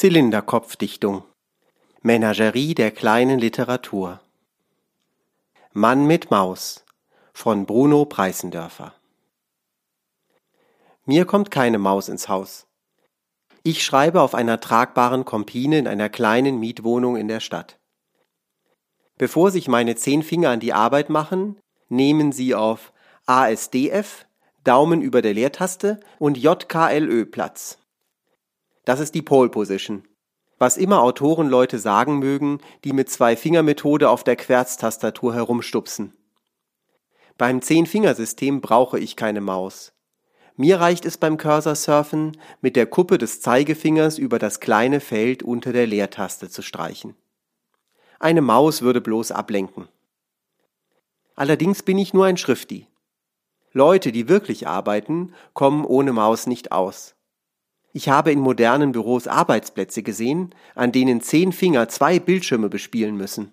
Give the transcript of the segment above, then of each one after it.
Zylinderkopfdichtung Menagerie der kleinen Literatur Mann mit Maus von Bruno Preissendörfer Mir kommt keine Maus ins Haus. Ich schreibe auf einer tragbaren Kompine in einer kleinen Mietwohnung in der Stadt. Bevor sich meine zehn Finger an die Arbeit machen, nehmen sie auf ASDF, Daumen über der Leertaste und JKLÖ Platz. Das ist die Pole Position. Was immer Autorenleute sagen mögen, die mit Zwei-Finger-Methode auf der Querztastatur herumstupsen. Beim Zehn-Fingersystem brauche ich keine Maus. Mir reicht es beim Cursor-Surfen, mit der Kuppe des Zeigefingers über das kleine Feld unter der Leertaste zu streichen. Eine Maus würde bloß ablenken. Allerdings bin ich nur ein Schrifti. Leute, die wirklich arbeiten, kommen ohne Maus nicht aus. Ich habe in modernen Büros Arbeitsplätze gesehen, an denen zehn Finger zwei Bildschirme bespielen müssen.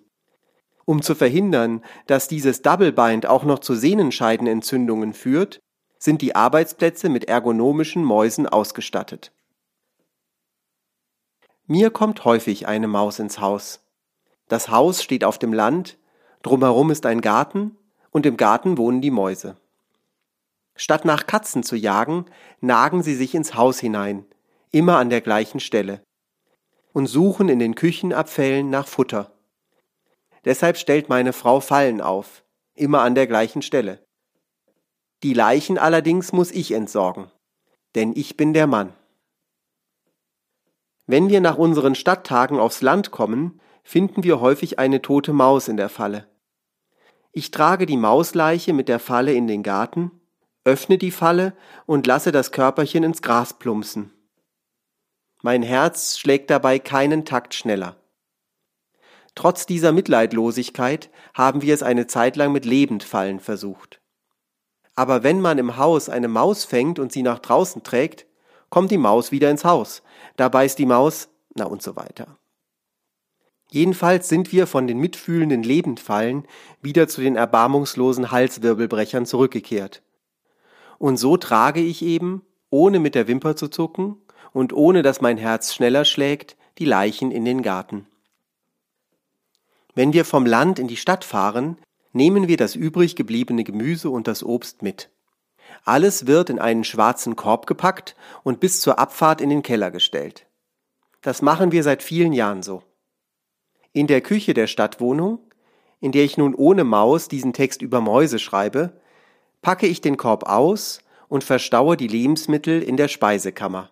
Um zu verhindern, dass dieses Double Bind auch noch zu Sehnenscheidenentzündungen führt, sind die Arbeitsplätze mit ergonomischen Mäusen ausgestattet. Mir kommt häufig eine Maus ins Haus. Das Haus steht auf dem Land, drumherum ist ein Garten und im Garten wohnen die Mäuse. Statt nach Katzen zu jagen, nagen sie sich ins Haus hinein, immer an der gleichen Stelle, und suchen in den Küchenabfällen nach Futter. Deshalb stellt meine Frau Fallen auf, immer an der gleichen Stelle. Die Leichen allerdings muss ich entsorgen, denn ich bin der Mann. Wenn wir nach unseren Stadttagen aufs Land kommen, finden wir häufig eine tote Maus in der Falle. Ich trage die Mausleiche mit der Falle in den Garten, öffne die Falle und lasse das Körperchen ins Gras plumpsen. Mein Herz schlägt dabei keinen Takt schneller. Trotz dieser Mitleidlosigkeit haben wir es eine Zeit lang mit Lebendfallen versucht. Aber wenn man im Haus eine Maus fängt und sie nach draußen trägt, kommt die Maus wieder ins Haus. Da beißt die Maus, na und so weiter. Jedenfalls sind wir von den mitfühlenden Lebendfallen wieder zu den erbarmungslosen Halswirbelbrechern zurückgekehrt. Und so trage ich eben, ohne mit der Wimper zu zucken und ohne dass mein Herz schneller schlägt, die Leichen in den Garten. Wenn wir vom Land in die Stadt fahren, nehmen wir das übrig gebliebene Gemüse und das Obst mit. Alles wird in einen schwarzen Korb gepackt und bis zur Abfahrt in den Keller gestellt. Das machen wir seit vielen Jahren so. In der Küche der Stadtwohnung, in der ich nun ohne Maus diesen Text über Mäuse schreibe, packe ich den Korb aus und verstaue die Lebensmittel in der Speisekammer.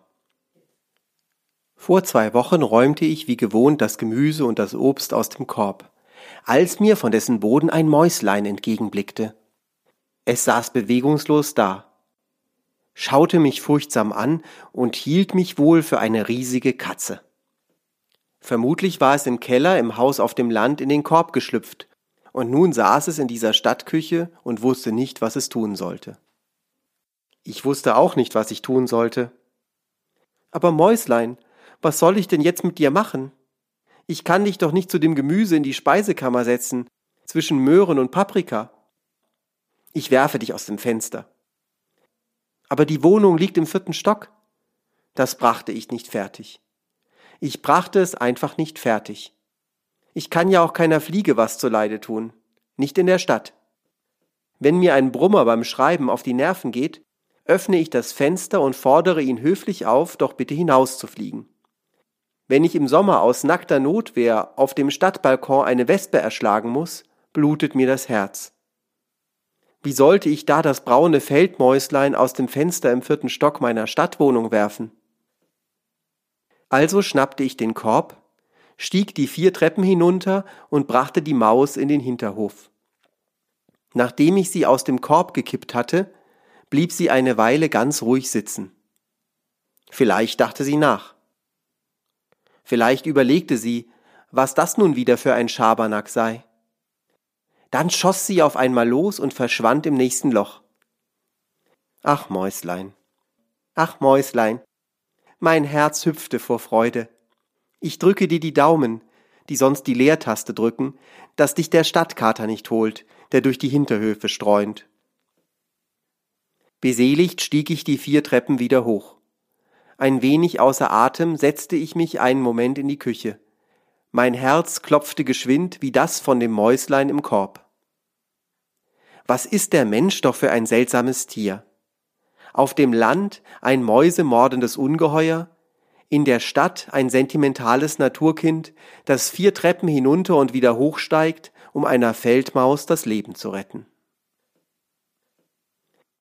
Vor zwei Wochen räumte ich wie gewohnt das Gemüse und das Obst aus dem Korb, als mir von dessen Boden ein Mäuslein entgegenblickte. Es saß bewegungslos da, schaute mich furchtsam an und hielt mich wohl für eine riesige Katze. Vermutlich war es im Keller im Haus auf dem Land in den Korb geschlüpft, und nun saß es in dieser Stadtküche und wusste nicht, was es tun sollte. Ich wusste auch nicht, was ich tun sollte. Aber Mäuslein, was soll ich denn jetzt mit dir machen? Ich kann dich doch nicht zu dem Gemüse in die Speisekammer setzen, zwischen Möhren und Paprika. Ich werfe dich aus dem Fenster. Aber die Wohnung liegt im vierten Stock. Das brachte ich nicht fertig. Ich brachte es einfach nicht fertig. Ich kann ja auch keiner Fliege was zuleide tun. Nicht in der Stadt. Wenn mir ein Brummer beim Schreiben auf die Nerven geht, öffne ich das Fenster und fordere ihn höflich auf, doch bitte hinauszufliegen. Wenn ich im Sommer aus nackter Notwehr auf dem Stadtbalkon eine Wespe erschlagen muss, blutet mir das Herz. Wie sollte ich da das braune Feldmäuslein aus dem Fenster im vierten Stock meiner Stadtwohnung werfen? Also schnappte ich den Korb, stieg die vier Treppen hinunter und brachte die Maus in den Hinterhof. Nachdem ich sie aus dem Korb gekippt hatte, blieb sie eine Weile ganz ruhig sitzen. Vielleicht dachte sie nach. Vielleicht überlegte sie, was das nun wieder für ein Schabernack sei. Dann schoss sie auf einmal los und verschwand im nächsten Loch. Ach Mäuslein, ach Mäuslein, mein Herz hüpfte vor Freude. Ich drücke dir die Daumen, die sonst die Leertaste drücken, dass dich der Stadtkater nicht holt, der durch die Hinterhöfe streunt. Beseligt stieg ich die vier Treppen wieder hoch. Ein wenig außer Atem setzte ich mich einen Moment in die Küche. Mein Herz klopfte geschwind wie das von dem Mäuslein im Korb. Was ist der Mensch doch für ein seltsames Tier? Auf dem Land ein mäusemordendes Ungeheuer, in der Stadt ein sentimentales Naturkind, das vier Treppen hinunter und wieder hochsteigt, um einer Feldmaus das Leben zu retten.